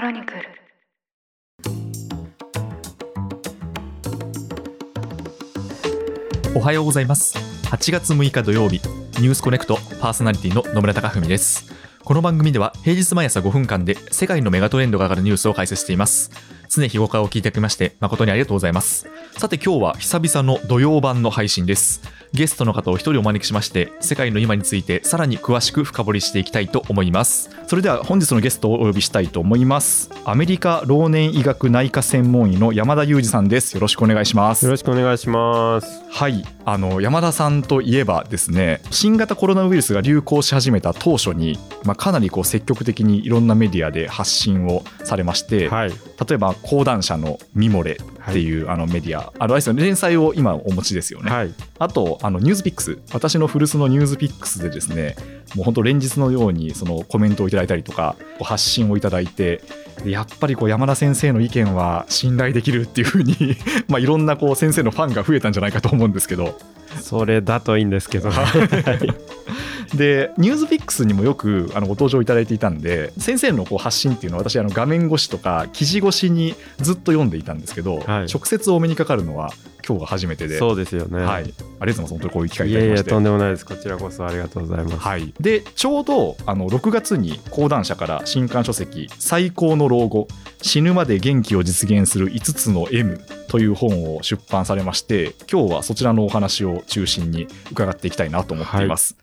クロニクル。おはようございます。8月6日土曜日ニュースコネクトパーソナリティの野村貴文です。この番組では平日毎朝5分間で世界のメガトレンドが上がるニュースを解説しています。常日頃からお聞いただきまして誠にありがとうございます。さて今日は久々の土曜版の配信です。ゲストの方を一人お招きしまして世界の今についてさらに詳しく深掘りしていきたいと思います。それでは本日のゲストをお呼びしたいと思います。アメリカ老年医学内科専門医の山田裕二さんです。よろしくお願いします。よろしくお願いします。はい。あの山田さんといえばですね新型コロナウイルスが流行し始めた当初に、まあ、かなりこう積極的にいろんなメディアで発信をされまして、はい。例えば講談社の「ミモレ」っていう、あのメディアあのあれですよね。連載を今お持ちですよね、はい。あとあのニュースピックス私の古巣のニュースピックスでですねもう本当連日のようにそのコメントをいただいたりとか発信をいただいてでやっぱりこう山田先生の意見は信頼できるっていうふうに まあいろんなこう先生のファンが増えたんじゃないかと思うんですけどそれだといいんですけど。でニュースピックスにもよくあのご登場いただいていたんで先生のこう発信っていうのは私あの画面越しとか記事越しにずっと読んでいたんですけど、はい直接お目にかかるのは今日が初めてで。そうですよね。はい、ありがとうございます。本当にこういう機会いいやいや、ただきまして。とんでもないです。こちらこそありがとうございます。はい、でちょうどあの6月に講談社から新刊書籍「最高の老後死ぬまで元気を実現する5つの M」という本を出版されまして今日はそちらのお話を中心に伺っていきたいなと思っています。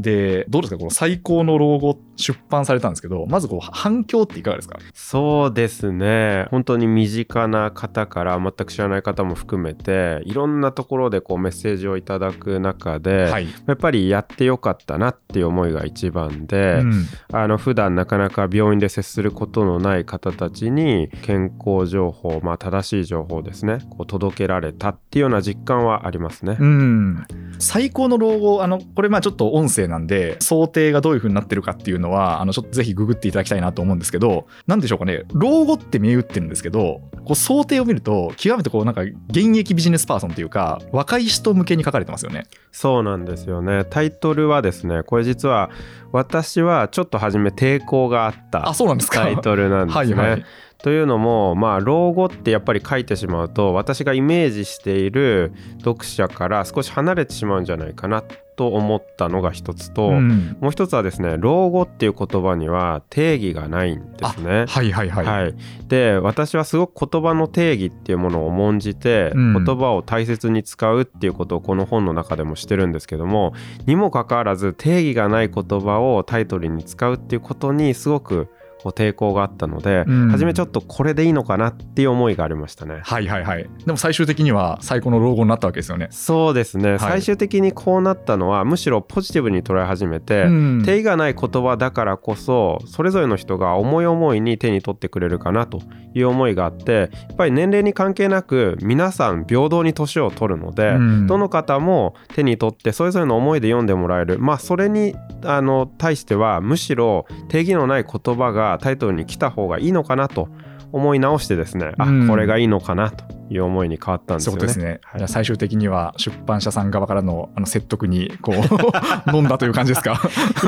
でどうですかこの「最高の老後」出版されたんですけどまずこう反響っていかがですか？そうですね。本当に身近な方から全く知らない方も含めて、いろんなところでこうメッセージをいただく中で、はい、やっぱりやってよかったなっていう思いが一番で、うんあの普段なかなか病院で接することのない方たちに健康情報、まあ、正しい情報ですねこう届けられたっていうような実感はありますね。うん、最高の老後あのこれまあちょっと音声なんで想定がどういう風になってるかっていうのはあのちょっとぜひググっていただきたいなと思うんですけどなんでしょうかね老後って銘打ってるんですけどこう想定を見ると極めてこうなんか現役ビジネスパーソンというか若い人向けに書かれてますよね。そうなんですよねタイトルはですねこれ実は私はちょっと初め抵抗があったあそうなんですか？タイトルなんですね。はいはいというのもまあ老後ってやっぱり書いてしまうと私がイメージしている読者から少し離れてしまうんじゃないかなと思ったのが一つと、うんもう一つはですね老後っていう言葉には定義がないんですね。はいはいはい。はい、で私はすごく言葉の定義っていうものを重んじて、うん言葉を大切に使うっていうことをこの本の中でもしてるんですけどもにもかかわらず定義がない言葉をタイトルに使うっていうことにすごくこう抵抗があったので、うん初めちょっとこれでいいのかなっていう思いがありましたね。はいはいはい。でも最終的には最高の老後になったわけですよね。そうですね、最終的にこうなったのはむしろポジティブに捉え始めて、うん定義がない言葉だからこそそれぞれの人が思い思いに手に取ってくれるかなという思いがあってやっぱり年齢に関係なく皆さん平等に年を取るので、うんどの方も手に取ってそれぞれの思いで読んでもらえるまあそれにあの対してはむしろ定義のない言葉がタイトルに来た方がいいのかなと思い直してですね、うん。あこれがいいのかなという思いに変わったんですよね。そうですね。はい最終的には出版社さん側からのあの説得にこう 飲んだという感じですか？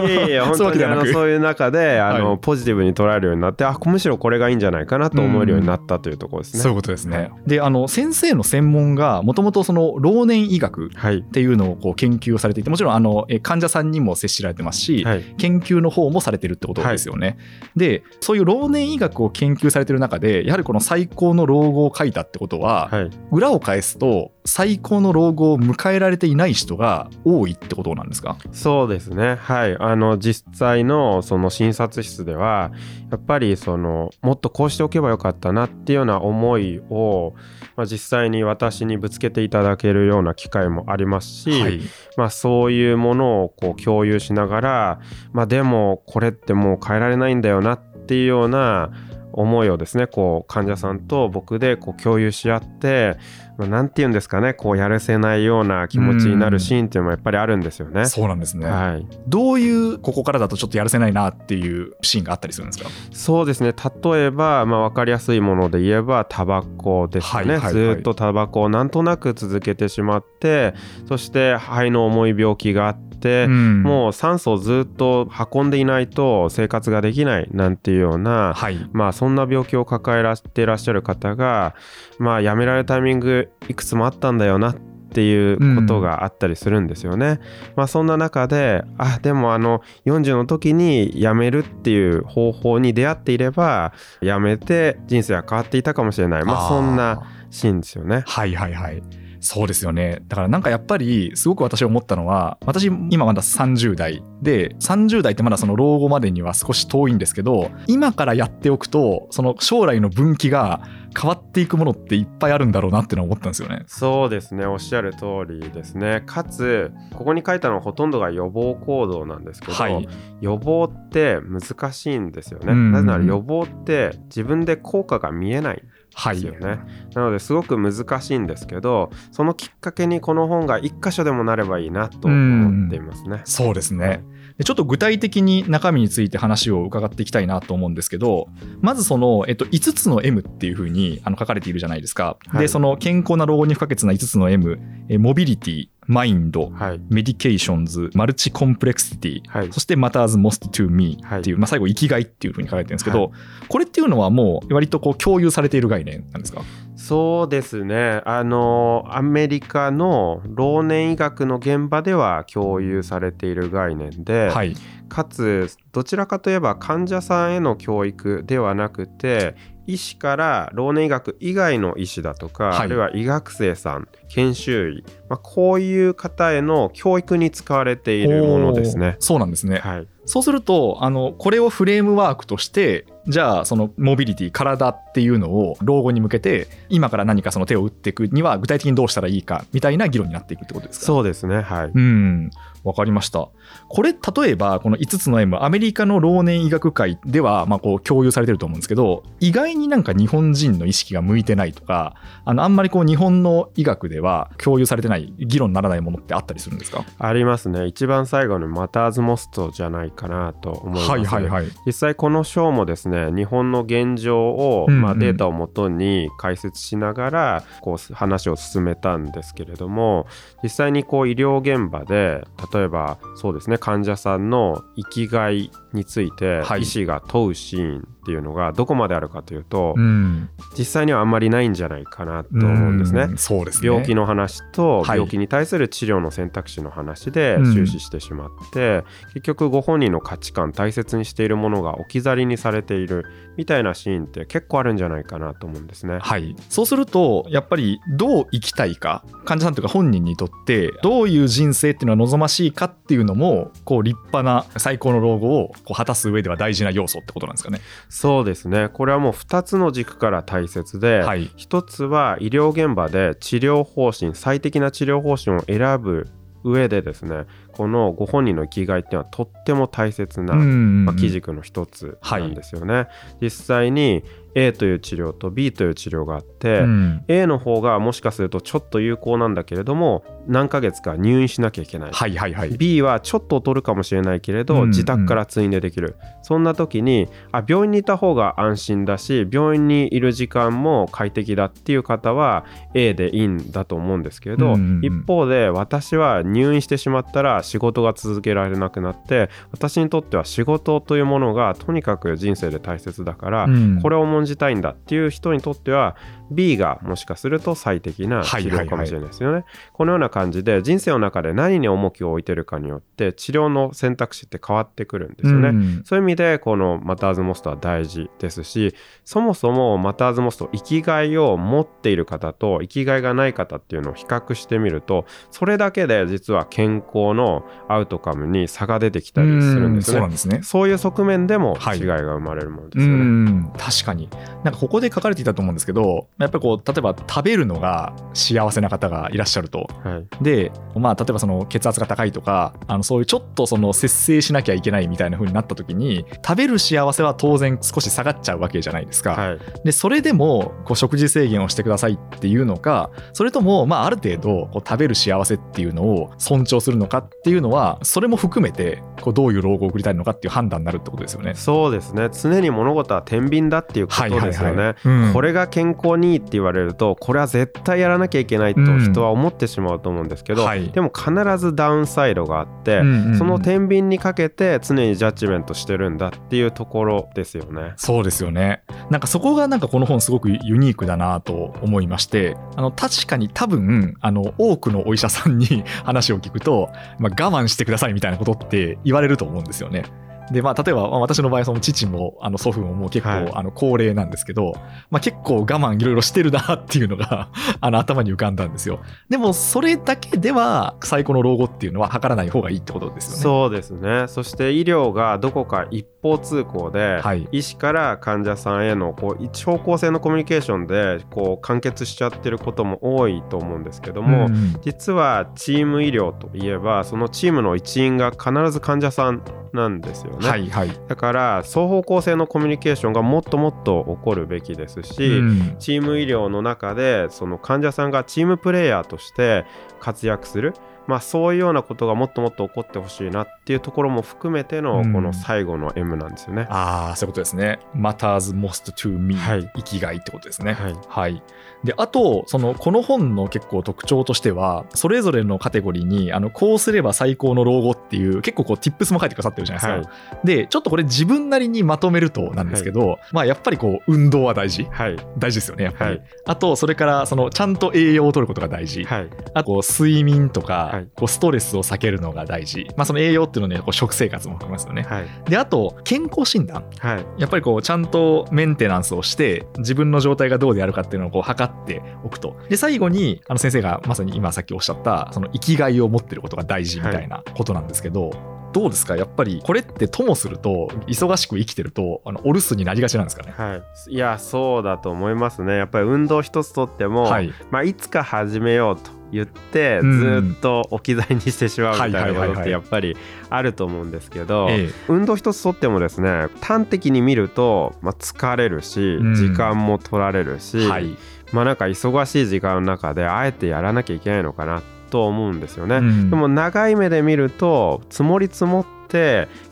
いやいや 本そういうわ当にあのそういう中であの、はいポジティブに捉えるようになってあむしろこれがいいんじゃないかなと思えるようになったというところですね。そういうことですね。であの先生の専門がもともとその老年医学はいっていうのをこう研究をされていてもちろんあのえ患者さんにも接しられてますし、はい研究の方もされてるってことですよね。でそういう老年医学を研究されてる中でやはりこの最高の老後を書いたってことは、はい裏を返すと最高の老後を迎えられていない人が多いってことなんですか？そうですね。はい。あの実際のその診察室ではやっぱりそのもっとこうしておけばよかったなっていうような思いを、まあ、実際に私にぶつけていただけるような機会もありますし、はい。まあ、そういうものをこう共有しながら、まあ、でもこれってもう変えられないんだよなっていうような思いをですねこう患者さんと僕でこう共有し合って、まあ、なんて言うんですかねこうやるせないような気持ちになるシーンっていうのもやっぱりあるんですよね。そうなんですね、はい、どういうここからだとちょっとやるせないなっていうシーンがあったりするんですか？そうですね。例えば、まあ、分かりやすいもので言えばタバコですよね、はいはいはい。ずーっとタバコをなんとなく続けてしまってそして肺の重い病気があって、うんもう酸素をずっと運んでいないと生活ができないなんていうような、はいまあそんな病気を抱えらしていらっしゃる方がまあ辞められるタイミングいくつもあったんだよなっていうことがあったりするんですよね。まあそんな中であでもあの40の時に辞めるっていう方法に出会っていれば辞めて人生は変わっていたかもしれないまあそんなシーンですよね。はいはいはい。そうですよね。だからなんかやっぱりすごく私思ったのは、私今まだ30代で、30代ってまだその老後までには少し遠いんですけど、今からやっておくと、その将来の分岐が変わっていくものっていっぱいあるんだろうなってのは思ったんですよね。そうですねおっしゃる通りですねかつここに書いたのはほとんどが予防行動なんですけど、はい。予防って難しいんですよね、うんなぜなら予防って自分で効果が見えないですよ。ね、なのですごく難しいんですけどそのきっかけにこの本が一箇所でもなればいいなと思っていますね、そうですね。でちょっと具体的に中身について話を伺っていきたいなと思うんですけどまずその、えっと、5つの M っていうふうにあの書かれているじゃないですか、はい。でその健康な老後に不可欠な5つの M え Mobility Mind はい。 Medications Multicomplexity はい。そして matters most to me っていう、まあ、最後生きがいっていうふうに書かれてるんですけど、これっていうのはもう割とこう共有されている概念なんですか？そうですね。あのアメリカの老年医学の現場では共有されている概念で、はい。かつどちらかといえば患者さんへの教育ではなくて医師から老年医学以外の医師だとか、はい。あるいは医学生さん研修医、まあ、こういう方への教育に使われているものですね。そうなんですね、はい、そうするとあのこれをフレームワークとしてじゃあそのモビリティ体っていうのを老後に向けて今から何かその手を打っていくには具体的にどうしたらいいかみたいな議論になっていくってことですか？そうですねはい、うん。わかりました。これ例えばこの5つの M アメリカの老年医学会ではまあこう共有されてると思うんですけど意外になんか日本人の意識が向いてないとかあのあんまりこう日本の医学では共有されてない議論にならないものってあったりするんですか？ありますね。一番最後のマターズモストじゃないかなと思います、はいはいはい。実際この章もですね日本の現状を、うんうん。まあ、データをもとに解説しながらこう話を進めたんですけれども実際にこう医療現場で例えばそうですね患者さんの生きがいについてはい。医師が問うシーンっていうのがどこまであるかというと、うん。実際にはあんまりないんじゃないかなと思うんですね。うん。そうですね。病気の話とはい。病気に対する治療の選択肢の話でうん。終始してしまって、結局ご本人の価値観大切にしているものが置き去りにされているみたいなシーンって結構あるんじゃないかなと思うんですね。はい、そうするとやっぱりどう生きたいか患者さんというか本人にとってどういう人生っていうのは望ましいかっていうのもこう立派な最高の老後をこう果たす上では大事な要素ってことなんですかね。そうですね。これはもう2つの軸から大切で、はい、1つは医療現場で治療方針最適な治療方針を選ぶ上でですねこのご本人の生きがいっていうのはとっても大切な、うんまあ、基軸の一つなんですよね。実際に A という治療と B という治療があって、うん。A の方がもしかするとちょっと有効なんだけれども何ヶ月か入院しなきゃいけない。はいはいはい。B はちょっと劣るかもしれないけれど、うん自宅から通院でできるそんな時にあ病院にいた方が安心だし病院にいる時間も快適だっていう方は A でいいんだと思うんですけれど、うんうんうん一方で私は入院してしまったら仕事が続けられなくなって私にとっては仕事というものがとにかく人生で大切だから、うんこれを重んじたいんだっていう人にとっては B がもしかすると最適な治療かもしれないですよね。このような感じで人生の中で何に重きを置いてるかによって治療の選択肢って変わってくるんですよね。うんそういう意味でこのマターズモストは大事ですしそもそもマターズモスト生きがいを持っている方と生きがいがない方っていうのを比較してみるとそれだけで実は健康のアウトカムに差が出てきたりするんですねそうなん。ですね。そういう側面でもはい違いが生まれるものでうすよね。ん確かになんかここで書かれていたと思うんですけどやっぱりこう例えば食べるのが幸せな方がいらっしゃるとはいで、まあ、例えばその血圧が高いとかあのそういうちょっとその節制しなきゃいけないみたいな風になった時に食べる幸せは当然少し下がっちゃうわけじゃないですか。はいでそれでもこう食事制限をしてくださいっていうのかそれとも、まあ、ある程度こう食べる幸せっていうのを尊重するのかっていうのはそれも含めてこうどういう老後を送りたいのかっていう判断になるってことですよね。そうですね常に物事は天秤だっていう言ことですよね。うんこれが健康にいいって言われるとこれは絶対やらなきゃいけないとうん人は思ってしまうと思うんですけど、はいでも必ずダウンサイドがあって、うんうんうんその天秤にかけて常にジャッジメントしてるんだっていうところですよね。そうですよね。なんかそこがなんかこの本すごくユニークだなと思いまして、あの確かに多分あの多くのお医者さんに話を聞くと、まあ、我慢してくださいみたいなことって言われると思うんですよね。でまあ、例えばまあ私の場合その父もあの祖父ももう結構、はい。あの高齢なんですけど、まあ、結構我慢いろいろしてるなっていうのが あの頭に浮かんだんですよ。でもそれだけでは最高の老後っていうのは測らない方がいいってことですよね。そうですね。そして医療がどこか一方通行で、はい。医師から患者さんへのこう一方向性のコミュニケーションでこう完結しちゃってることも多いと思うんですけども、うんうん実はチーム医療といえばそのチームの一員が必ず患者さんなんですよね。はいはい、だから双方向性のコミュニケーションがもっともっと起こるべきですし、うんチーム医療の中でその患者さんがチームプレイヤーとして活躍する、まあ、そういうようなことがもっともっと起こってほしいなっていうところも含めてのうんこの最後の M なんですよね。ああ、そういうことですね。matters most to me、はい生きがいってことですね。はいはい。で、あと、その、この本の結構特徴としては、それぞれのカテゴリーに、あの、こうすれば最高の老後っていう、結構こう、tips も書いてくださってるじゃないですか。で、ちょっとこれ自分なりにまとめるとなんですけど、まあ、やっぱりこう、運動は大事。はい大事ですよね、やっぱり。はいあと、それから、その、ちゃんと栄養を取ることが大事。はいあと、こう睡眠とか、はいこうストレスを避けるのが大事。まあ、その栄養っていうのはね、こう食生活も含めますよね。はいで、あと、健康診断。はいやっぱりこうちゃんとメンテナンスをして自分の状態がどうであるかっていうのをこう測っておくとで最後にあの先生がまさに今さっきおっしゃったその生きがいを持ってることが大事みたいなことなんですけど、どうですか？やっぱりこれってともすると忙しく生きてるとあのお留守になりがちなんですかね？はい、いやそうだと思いますね。やっぱり運動一つとっても、はい。まあ、いつか始めようと言ってうん。ずっと置き去りにしてしまうみたいなことってやっぱりあると思うんですけど、ええ運動一つとってもですね端的に見ると、まあ、疲れるしうん。時間も取られるし、はい、まあなんか忙しい時間の中であえてやらなきゃいけないのかなと思うんですよね。うんでも長い目で見ると積もり積もって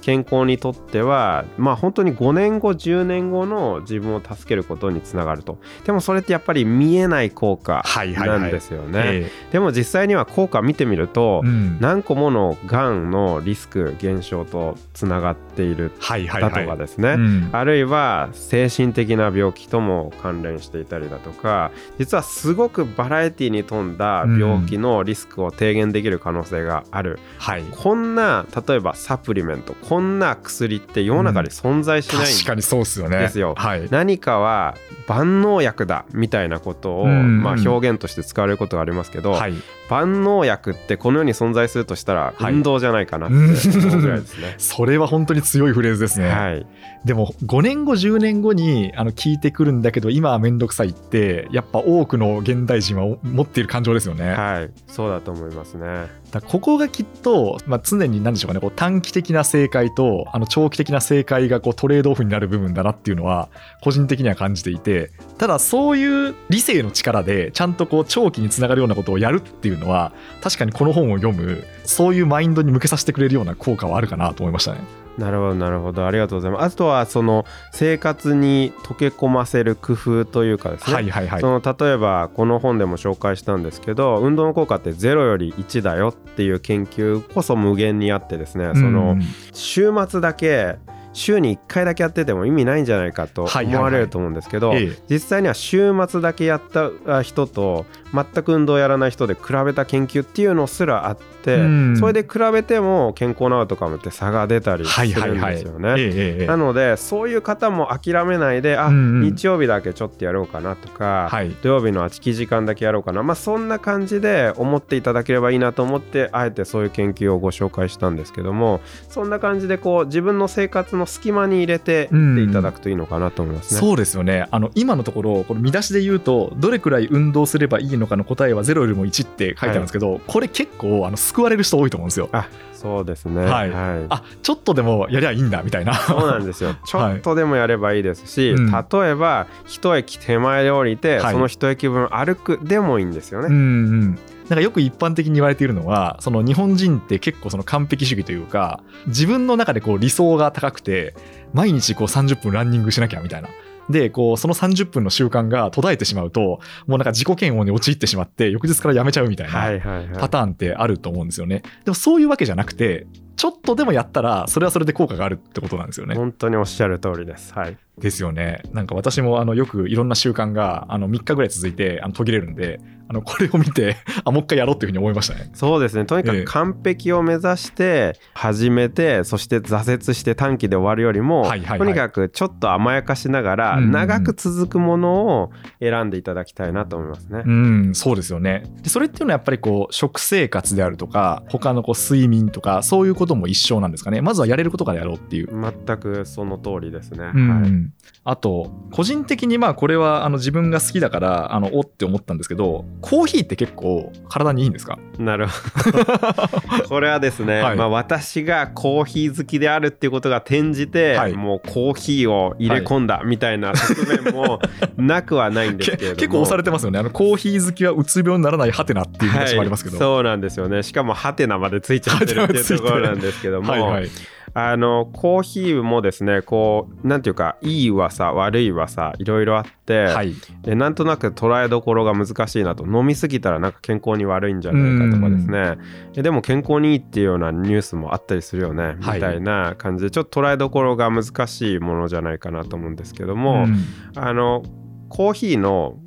健康にとってはまあ本当に5年後10年後の自分を助けることにつながると。でもそれってやっぱり見えない効果はいはいはないんですよね、えでも実際には効果見てみるとえうん。何個ものがんのリスク減少とつながっているはいはいだはい。とかですね、うん。あるいは精神的な病気とも関連していたりだとか実はすごくバラエティに富んだ病気のリスクを低減できる可能性がある、はい。こんな例えばサプリメント。こんな薬って世の中に存在しないん。確かにそうですよね。ですよ。はい。何かは万能薬だみたいなことを、うんまあ、表現として使われることがありますけど、はい。万能薬ってこの世に存在するとしたらはい。運動じゃないかなって思うぐらいですね。それは本当に強いフレーズですね、はい、でも5年後10年後にあの聞いてくるんだけど今は面倒くさいってやっぱ多くの現代人は持っている感情ですよね。はい、そうだと思いますね。だここがきっと、まあ、常に何でしょうかねこう短期的な正解とあの長期的な正解がこうトレードオフになる部分だなっていうのは個人的には感じていてただそういう理性の力でちゃんとこう長期につながるようなことをやるっていうのは確かにこの本を読むそういうマインドに向けさせてくれるような効果はあるかなと思いましたね。なるほどなるほどありがとうございます。あとはその生活に溶け込ませる工夫というかですね、はいはいはい。その例えばこの本でも紹介したんですけど運動の効果って0より1だよっていう研究こそ無限にあってですね、そのうん週末だけ週に1回だけやってても意味ないんじゃないかと思われると思うんですけど、ええ。実際には週末だけやったあ人と全く運動をやらない人で比べた研究っていうのすらあって、うん。それで比べても健康なアウトカムって差が出たりするんはい。ですよね。なのでそういう方も諦めないであ、うんうん。日曜日だけちょっとやろうかなとか、はい。土曜日の空き時間だけやろうかな。まあそんな感じで思っていただければいいなと思ってあえてそういう研究をご紹介したんですけどもそんな感じでこう自分の生活の隙間に入れていっていただくといいのかなと思いますね。そうですよねあの今のところこの見出しで言うとどれくらい運動すればいいのかの答えは0よりも1って書いてあるんですけど、これ結構あの救われる人多いと思うんですよ。あそうですね。はいはいあちょっとでもやりゃいいんだみたいな。そうなんですよ。ちょっとでもやればいいですし、うん例えば一駅手前で降りて、はいその一駅分歩くでもいいんですよね。うんうんなんかよく一般的に言われているのはその日本人って結構その完璧主義というか自分の中でこう理想が高くて毎日こう30分ランニングしなきゃみたいなでこうその30分の習慣が途絶えてしまうともうなんか自己嫌悪に陥ってしまって翌日からやめちゃうみたいなパターンってあると思うんですよね。でもそういうわけじゃなくてちょっとでもやったらそれはそれで効果があるってことなんですよね。本当におっしゃる通りですはいですよね。なんか私もあのよくいろんな習慣があの3日ぐらい続いてあの途切れるんであのこれを見て あもう一回やろうっていうふうに思いましたね。そうですねとにかええく完璧を目指して始めてそして挫折して短期で終わるよりも、はいはいはいとにかくちょっと甘やかしながらうんうんうん長く続くものを選んでいただきたいなと思いますね。うん、そうですよね。でそれっていうのはやっぱりこう食生活であるとか他のこう睡眠とかそういうことも一緒なんですかね。まずはやれることからやろうっていう。全くその通りですね。うんはい。あと個人的にまあこれはあの自分が好きだからあのおって思ったんですけどコーヒーって結構体にいいんですか？なるほど。これはですね、はい。まあ私がコーヒー好きであるっていうことが転じて、はい。もうコーヒーを入れ込んだみたいな側面もなくはないんですけれども。け結構押されてますよね。あのコーヒー好きはうつ病にならないハテナっていう話もありますけど、はい、そうなんですよね。しかもハテナまでついちゃってるっていうところなんですけども、はいはい。あのコーヒーもですねこうなんていうかいい噂悪い噂いろいろあって、はい。でなんとなく捉えどころが難しいなと。飲みすぎたらなんか健康に悪いんじゃないかとかですね。えでも健康にいいっていうようなニュースもあったりするよね、はい。みたいな感じでちょっと捉えどころが難しいものじゃないかなと思うんですけども、うん。あのコーヒーの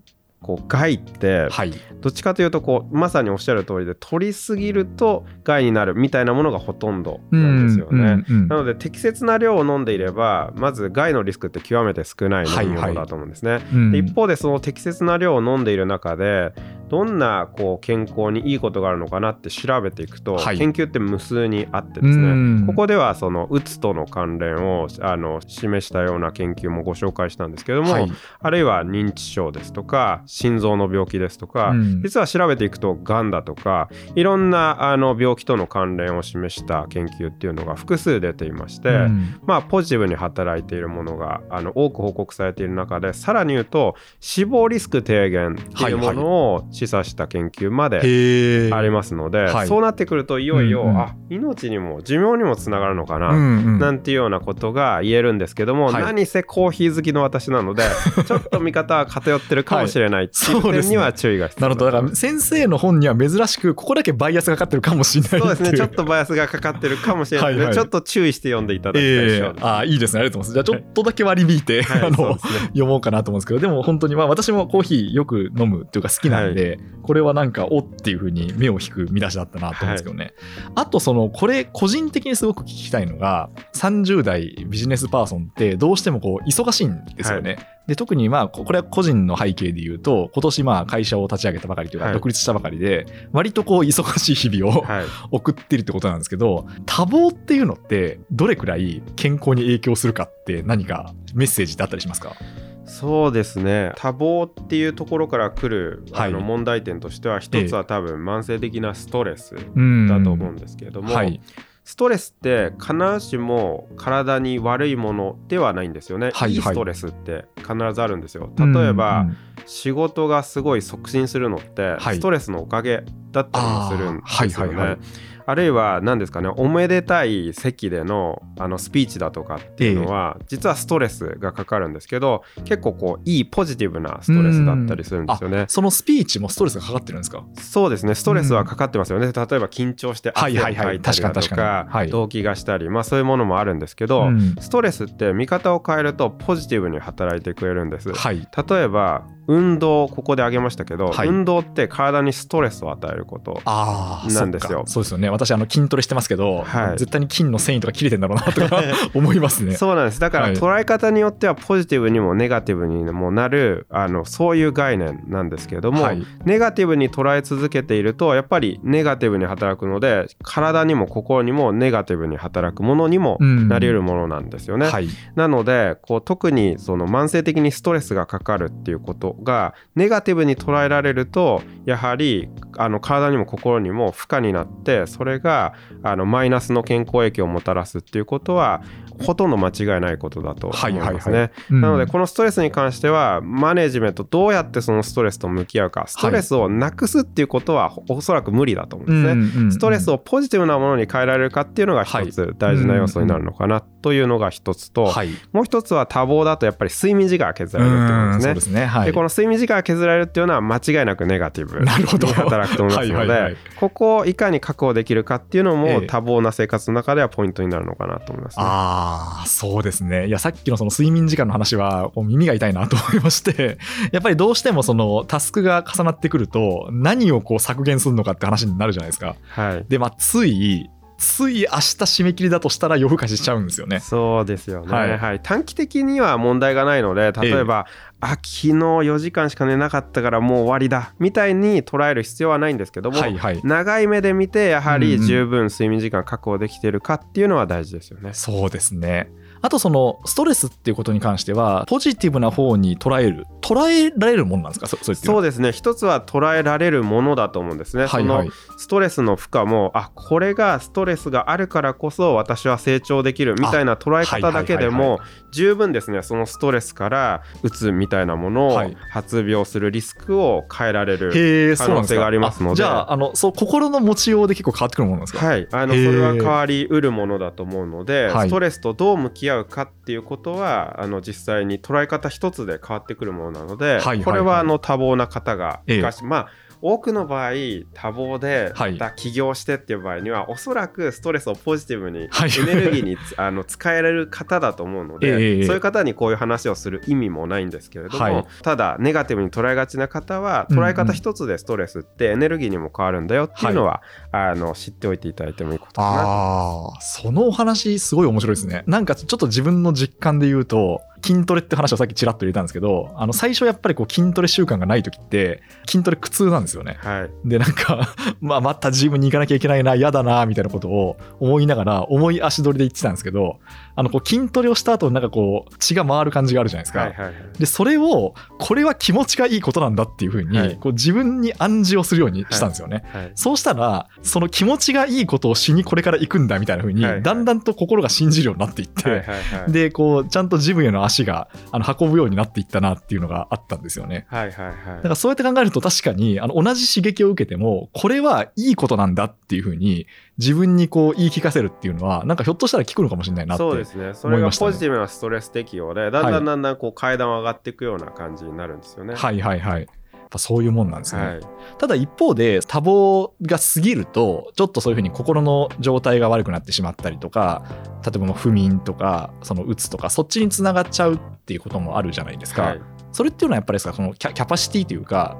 こう害ってはいどっちかというとこうまさにおっしゃる通りで取りすぎると害になるみたいなものがほとんどなんですよね。なので適切な量を飲んでいればまず害のリスクって極めて少ない飲み物だと思うんですね。うんで一方でその適切な量を飲んでいる中でどんなこう健康にいいことがあるのかなって調べていくと、はい。研究って無数にあってですね、うん。ここではそのうつとの関連をあの示したような研究もご紹介したんですけども、はい。あるいは認知症ですとか心臓の病気ですとか、うん。実は調べていくとがんだとかいろんなあの病気との関連を示した研究っていうのが複数出ていまして、うん。まあポジティブに働いているものがあの多く報告されている中でさらに言うと死亡リスク低減っていうものを示唆した研究までありますので、はい。そうなってくるといよいよ、うんうん。あ命にも寿命にもつながるのかな、うんうん。なんていうようなことが言えるんですけども、はい。何せコーヒー好きの私なので ちょっと見方は偏ってるかもしれない。っていう点には注意が必要なるほど。だから先生の本には珍しくここだけバイアスがかかってるかもしれないそうですね。ちょっとバイアスがかかってるかもしれない。のではいはい。ちょっと注意して読んでいただきたいええ章です、ああいいですね。ありがとうございます。じゃあちょっとだけ割り引いて、はい。あのね。読もうかなと思うんですけどでも本当にまあ私もコーヒーよく飲むっていうか好きなんで、これはなんかおっていう風に目を引く見出しだったなと思うんですけどね、あとそのこれ個人的にすごく聞きたいのが30代ビジネスパーソンってどうしてもこう忙しいんですよね、で特にまあここれは個人の背景で言うと今年まあ会社を立ち上げたばかりというかはい。独立したばかりで割とこう忙しい日々をはい。送ってるってことなんですけど多忙っていうのってどれくらい健康に影響するかって何かメッセージってあったりしますか？そうですね。多忙っていうところから来るあのはい。問題点としては一つは多分慢性的なストレスうんだと思うんですけれども、はい。ストレスって必ずしも体に悪いものではないんですよね、はいい、いストレスって必ずあるんですよ。例えば、うん仕事がすごい促進するのって、はい。ストレスのおかげだったりもするんですよね。あーはいはいはいあるいは何ですかねおめでたい席でのあのスピーチだとかっていうのは、実はストレスがかかるんですけど結構こういいポジティブなストレスだったりするんですよね。そのスピーチもストレスがかかってるんですか？そうですね。ストレスはかかってますよね、例えば緊張して汗をはいはい。はいかいたりだと確か動悸がしたり、まあ、そういうものもあるんですけど、うん。ストレスって見方を変えるとポジティブに働いてくれるんです。はい。例えば運動ここで挙げましたけど、はい。運動って体にストレスを与えることああなんですよ。そうですよね。私あの筋トレしてますけど、はい。絶対に筋の繊維とか切れてんだろうなとか思いますね。そうなんです。だからはい。捉え方によってはポジティブにもネガティブにもなるあのそういう概念なんですけれども、はい。ネガティブに捉え続けているとやっぱりネガティブに働くので体にも心にもネガティブに働くものにもうん。なり得るものなんですよね。はい。なのでこう特にその慢性的にストレスがかかるっていうことがネガティブに捉えられるとやはりあの体にも心にも負荷になってそれがあのマイナスの健康影響をもたらすっていうことはほとんど間違いないことだと思いますね。うんなのでこのストレスに関してはマネジメントどうやってそのストレスと向き合うかストレスをなくすっていうことはおそらく無理だと思うんですね。ストレスをポジティブなものに変えられるかっていうのが一つ大事な要素になるのかなというのが一つと、はい。もう一つは多忙だとやっぱり睡眠時間が削られるってことうんですねですね。はい。でこの睡眠時間が削られるっていうのは間違いなくネガティブ に働くと思いますのでここをいかに確保できるかっていうのもええ多忙な生活の中ではポイントになるのかなと思いますね。ああ、そうですね。いや、さっきのその睡眠時間の話は、耳が痛いなと思いまして、やっぱりどうしてもそのタスクが重なってくると、何をこう削減するのかって話になるじゃないですか。はいで、まあ、つい、つい明日締め切りだとしたら夜更かししちゃうんですよね。そうですよね、ははいい短期的には問題がないので例えば、あ昨日4時間しか寝なかったからもう終わりだみたいに捉える必要はないんですけども、はいはい。長い目で見てやはりうんうん十分睡眠時間確保できているかっていうのは大事ですよね。そうですね。あとそのストレスっていうことに関してはポジティブな方に捉える捉えられるもんなんですか？そそうですね。一つは捉えられるものだと思うんですね。はいはい。そのストレスの負荷もあこれがストレスがあるからこそ私は成長できるみたいな捉え方だけではいはいはいも十分ですね。そのストレスからうつみたいなものをはい発病するリスクを変えられる。可能性がありますので。じゃああのそう心の持ちようで結構変わってくるものなんですか？はい、あのそれは変わりうるものだと思うので、はい。ストレスとどう向き合うかっていうことはあの実際に捉え方一つで変わってくるものなので、はいはいはい。これはあの多忙な方がええ。昔、まあ多くの場合多忙ではい。また起業してっていう場合には、おそらくストレスをポジティブに、はい。エネルギーにつ あの使えられる方だと思うので、ええそういう方にこういう話をする意味もないんですけれども、はい。ただネガティブに捉えがちな方は捉え方一つでストレスってエネルギーにも変わるんだよっていうのは、あの知っておいていただいてもいいことかなあそのお話すごい面白いですね。なんかちょっと自分の実感で言うと筋トレって話をさっきちらっと入れたんですけどあの最初やっぱりこう筋トレ習慣がない時って筋トレ苦痛なんですよね。はい。でなんか まあまたジムに行かなきゃいけないな嫌だなみたいなことを思いながら重い足取りで言ってたんですけどあのこう筋トレをした後なんかこう血が回る感じがあるじゃないですか、はいはいはい。でそれをこれは気持ちがいいことなんだっていうふうに、はい。こう自分に暗示をするようにしたんですよね、はい。そうしたらその気持ちがいいことをしにこれから行くんだみたいな風に、はいはい。だんだんと心が信じるようになっていって、はいはいはい。でこうちゃんとジムへの足があの運ぶようになっていったなっていうのがあったんですよね。はいはいはいだからそうやって考えると確かにあの同じ刺激を受けてもこれはいいことなんだっていう風に自分にこう言い聞かせるっていうのはなんかひょっとしたら効くのかもしれないなってそうですねそれが思いましたねポジティブなストレス適応でだんだんだんだんこう階段を上がっていくような感じになるんですよね。はいはいはいぱそういうもんなんですね。はい。ただ一方で多忙が過ぎるとちょっとそういうふうに心の状態が悪くなってしまったりとか例えば不眠とかそのうつとかそっちにつながっちゃうっていうこともあるじゃないですか、はい。それっていうのはやっぱりですかそのキャキャパシティというか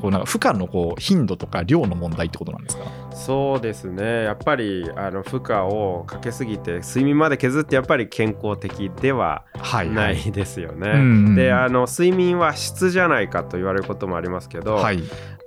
こうなんか負荷のこう頻度とか量の問題ってことなんですか？そうですね。やっぱりあの負荷をかけすぎて睡眠まで削ってやっぱり健康的でははいないですよね。うんうん。であの睡眠は質じゃないかと言われることもありますけど、はい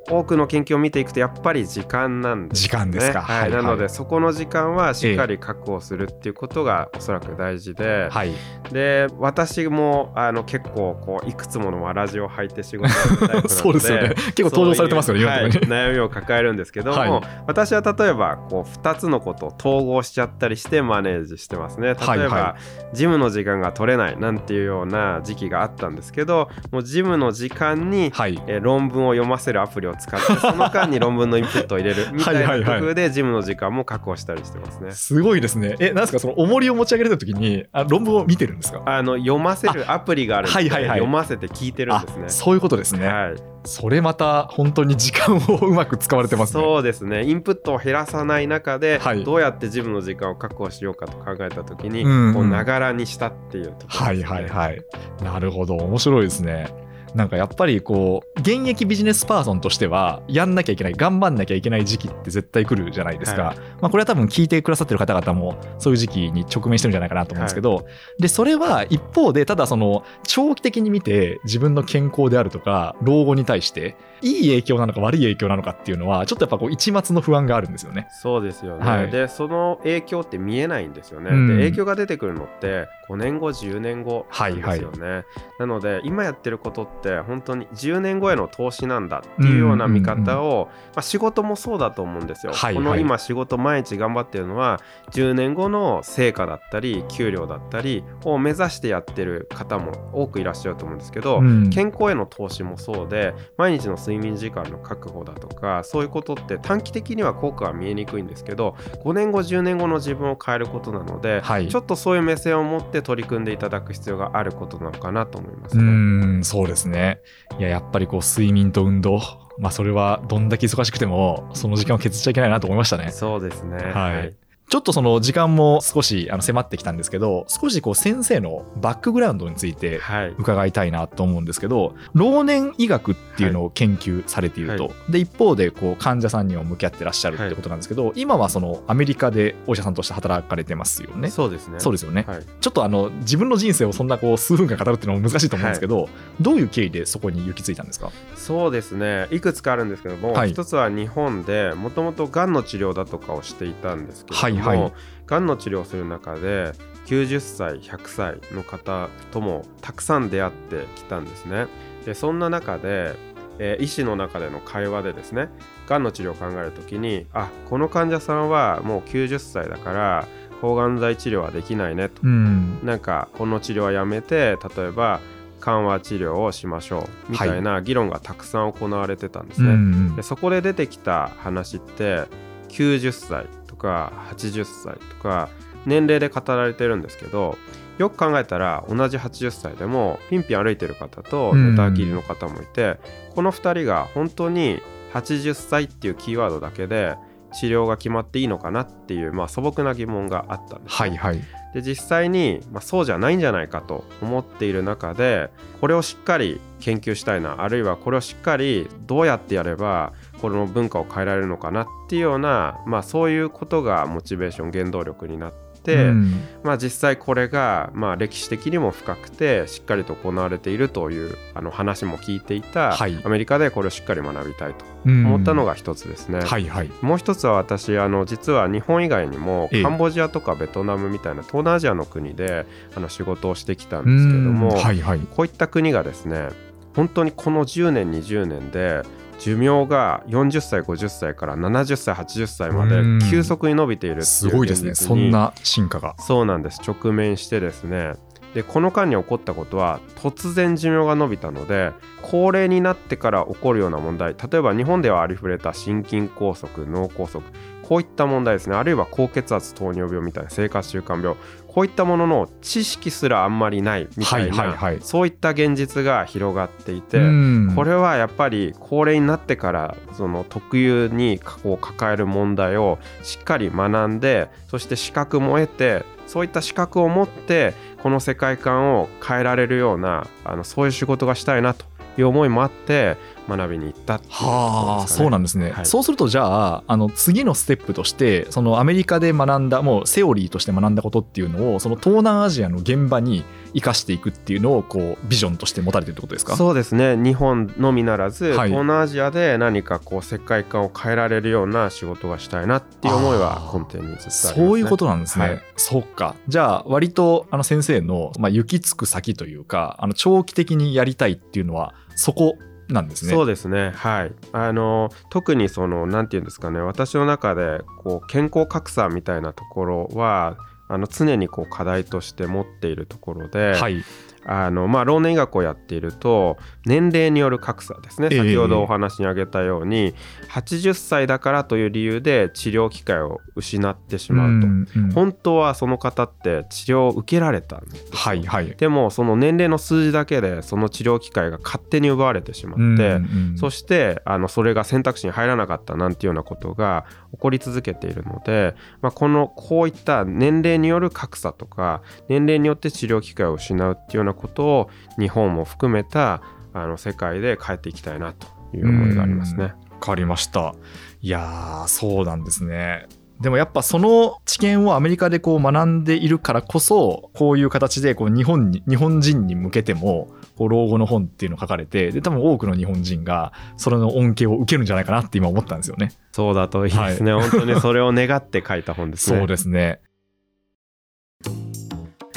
多くの研究を見ていくとやっぱり時間なんです、ね、時間ですか。はい。はい。はいなのでそこの時間はしっかり確保するっていうことがおそらく大事で、はい。で私もあの結構こういくつものわらじを履いて仕事をするタイプなので。そうですよね。結構登場されてますよねはい。悩みを抱えるんですけども、はい。私は例えばこう2つのことを統合しちゃったりしてマネージしてますね。例えば、はい。はジムの時間が取れないなんていうような時期があったんですけどもうジムの時間に、はい。えー論文を読ませるアプリを使ってその間に論文のインプットを入れる みたいはいはい。はいな工夫でジムの時間も確保したりしてますね。すごいですね。えなんですか？その重りを持ち上げてた時にあ論文を見てるんですか？あの読ませるアプリがあるんで、はいはいはい。読ませて聞いてるんあですね。そういうことですね、はい、それまた本当に時間をうまく使われてますね。そうですね。インプットを減らさない中で、はい。どうやって自分の時間を確保しようかと考えた時に、ながらにしたっていうところはい。はいはい。なるほど、面白いですね。なんかやっぱりこう現役ビジネスパーソンとしてはやんなきゃいけない頑張んなきゃいけない時期って絶対来るじゃないですか、はまあ、これは多分聞いてくださってる方々もそういう時期に直面してるんじゃないかなと思うんですけど、でそれは一方でただその長期的に見て自分の健康であるとか老後に対していい影響なのか悪い影響なのかっていうのはちょっとやっぱこう一末の不安があるんですよね。そうですよね、はい。でその影響って見えないんですよね、うん。で影響が出てくるのって5年後10年後なんですよね、なので今やってることっって本当に10年後への投資なんだっていうような見方を、まあ、仕事もそうだと思うんですよ。はいはい。この今仕事毎日頑張ってるのは10年後の成果だったり給料だったりを目指してやってる方も多くいらっしゃると思うんですけど、うん。健康への投資もそうで毎日の睡眠時間の確保だとかそういうことって短期的には効果は見えにくいんですけど5年後10年後の自分を変えることなので、はい。ちょっとそういう目線を持って取り組んでいただく必要があることなのかなと思いますうね。ーんそうですね。いややっぱりこう睡眠と運動まあそれはどんだけ忙しくてもその時間を削っちゃいけないなと思いましたね。そうですね。はいちょっとその時間も少しあの迫ってきたんですけど少しこう先生のバックグラウンドについてはい。伺いたいなと思うんですけど老年医学っていうのを研究されていると、はで一方でこう患者さんにも向き合ってらっしゃるってことなんですけど、今はそのアメリカでお医者さんとして働かれてますよね。そうですね。そうですよね、はい。ちょっとあの自分の人生をそんなこう数分間語るっていうのも難しいと思うんですけど、どういう経緯でそこに行き着いたんですか？そうですね。いくつかあるんですけども、はい一つは日本でもともとがんの治療だとかをしていたんですけれども、はいはい。がんの治療をする中で90歳100歳の方ともたくさん出会ってきたんですね。でそんな中で、えー医師の中での会話でですねがんの治療を考える時にあこの患者さんはもう90歳だから抗がん剤治療はできないねと。うん。なんかこの治療はやめて例えば緩和治療をしましょうみたいな議論がたくさん行われてたんですね。うんでそこで出てきた話って90歳とか80歳とか年齢で語られてるんですけどよく考えたら同じ80歳でもピンピン歩いてる方とうん。寝たきりの方もいて、この2人が本当に80歳っていうキーワードだけで治療が決まっていいのかなっていう、まあ、素朴な疑問があったんですね、はいはい。で実際に、まあ、そうじゃないんじゃないかと思っている中でこれをしっかり研究したいなあるいはこれをしっかりどうやってやればこの文化を変えられるのかなっていうような、まあ、そういうことがモチベーション原動力になって、うん。まあ、実際これが、まあ、歴史的にも深くてしっかりと行われているというあの話も聞いていた、はい。アメリカでこれをしっかり学びたいとうん。思ったのが一つですね。はいはい。もう一つは私あの実は日本以外にもええ。カンボジアとかベトナムみたいな東南アジアの国であの仕事をしてきたんですけども、うん。はいはい。こういった国がですね本当にこの10年20年で寿命が40歳50歳から70歳80歳までうん。急速に伸びているすごいですね。そんな進化が。そうなんです。直面してですね。でこの間に起こったことは突然寿命が伸びたので高齢になってから起こるような問題。例えば日本ではありふれた心筋梗塞脳梗塞こういった問題ですね。あるいは高血圧糖尿病みたいな生活習慣病こういったものの知識すらあんまりないみたいな、そういった現実が広がっていて、うん。これはやっぱり高齢になってからその特有にこう抱える問題をしっかり学んでそして資格も得てそういった資格を持ってこの世界観を変えられるようなあのそういう仕事がしたいなという思いもあって学びに行ったっていうところはあ、そうなんですね、はい。そうするとじゃああの次のステップとしてそのアメリカで学んだもうセオリーとして学んだことっていうのをその東南アジアの現場に生かしていくっていうのをこうビジョンとして持たれてるってことですか？そうですね。日本のみならず、はい東南アジアで何かこう世界観を変えられるような仕事がしたいなっていう思いは根底にずっとあります、ね、そういうことなんですね。はい。そうか。じゃあ、割とあの先生の、まあ、行き着く先というか、あの長期的にやりたいっていうのは、そこなんですね。そうですねはいあの特にそのなんていうんですかね私の中でこう健康格差みたいなところはあの常にこう課題として持っているところで、はい。あのまあ、老年医学をやっていると年齢による格差ですね。ええ。先ほどお話に挙げたように、80歳だからという理由で治療機会を失ってしまうと、んうん。本当はその方って治療を受けられたんですよ。はいはい。でもその年齢の数字だけでその治療機会が勝手に奪われてしまって、うんうん。そしてあのそれが選択肢に入らなかったなんていうようなことが起こり続けているので、まあ、このこういった年齢による格差とか年齢によって治療機会を失うっていうようなことを日本も含めたあの世界で変えていきたいなという思いがありますね。わかりました。いやー、そうなんですね。でもやっぱその知見をアメリカでこう学んでいるからこそこういう形でこう日本に日本人に向けてもこう老後の本っていうのを書かれてで多分多くの日本人がそれの恩恵を受けるんじゃないかなって今思ったんですよね。そうだといいですね、本当にそれを願って書いた本ですね。そうですね。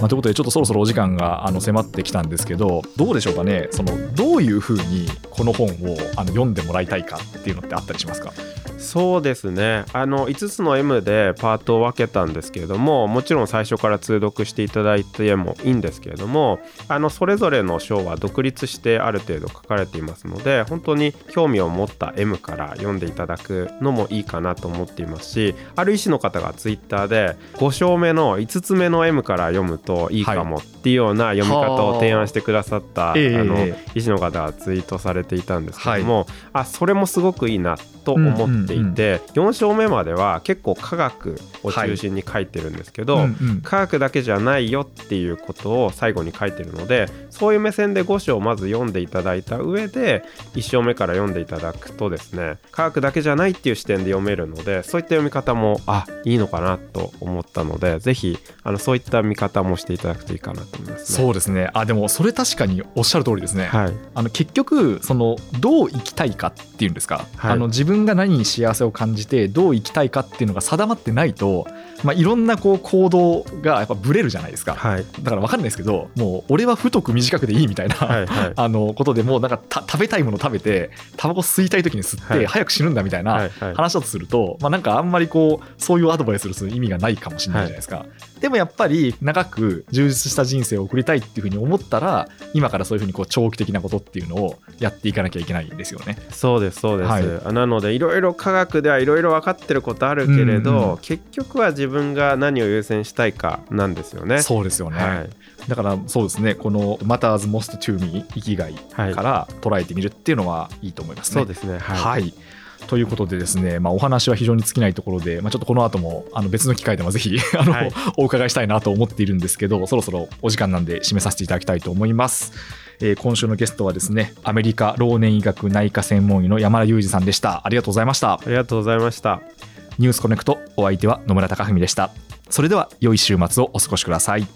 まあ、ということでちょっとそろそろお時間があの迫ってきたんですけどどうでしょうかね？そのどういうふうにこの本をあの読んでもらいたいかっていうのってあったりしますか？そうですね。あの5つの M でパートを分けたんですけれどももちろん最初から通読していただいてもいいんですけれどもあのそれぞれの章は独立してある程度書かれていますので本当に興味を持った M から読んでいただくのもいいかなと思っていますしある医師の方が Twitter で5章目の5つ目の M から読むといいかもっていうような読み方を提案してくださった、ええあのえ医師の方がツイートされていたんですけども、あそれもすごくいいなと思っていて、4章目までは結構科学を中心に書いてるんですけど、うんうん。科学だけじゃないよっていうことを最後に書いてるのでそういう目線で5章をまず読んでいただいた上で1章目から読んでいただくとですね科学だけじゃないっていう視点で読めるのでそういった読み方もあいいのかなと思ったのでぜひあのそういった見方もしていただくといいかなと思いますね。そうですね。あでもそれ確かにおっしゃる通りですね、はい、あの結局そのどう生きたいかっていうんですか、はい。あの自分が何に幸せを感じてどう生きたいかっていうのが定まってないと、まあ、いろんなこう行動がやっぱブレるじゃないですか、はい。だから分かんないですけどもう俺は太く短くでいいみたいな、はいはい。あのことでもうなんかた食べたいもの食べてタバコ吸いたい時に吸ってはい。早く死ぬんだみたいなはいはい。話だとすると、まあ、なんかあんまりこうそういうアドバイスする意味がないかもしれないじゃないですか、でもやっぱり長く充実した人生を送りたいっていうふうに思ったら今からそういうふうにこう長期的なことっていうのをやっていかなきゃいけないんですよね。そうですそうです、はい。あなのでいろいろ科学ではいろいろ分かってることあるけれど、うんうん結局は自分が何を優先したいかなんですよね。そうですよね、はいだからそうですねこの「Matters Most to Me」生きがいはいから捉えてみるっていうのはいいと思いますね。そうですねはい、はい。ということでですね、まあ、お話は非常に尽きないところで、まあ、ちょっとこの後もあの別の機会でもぜひ あの、はいお伺いしたいなと思っているんですけど、そろそろお時間なんで締めさせていただきたいと思います。えー今週のゲストはですね、アメリカ老年医学内科専門医の山田裕二さんでした。ありがとうございました。ありがとうございました。ニュースコネクト、お相手は野村貴文でした。それでは、良い週末をお過ごしください。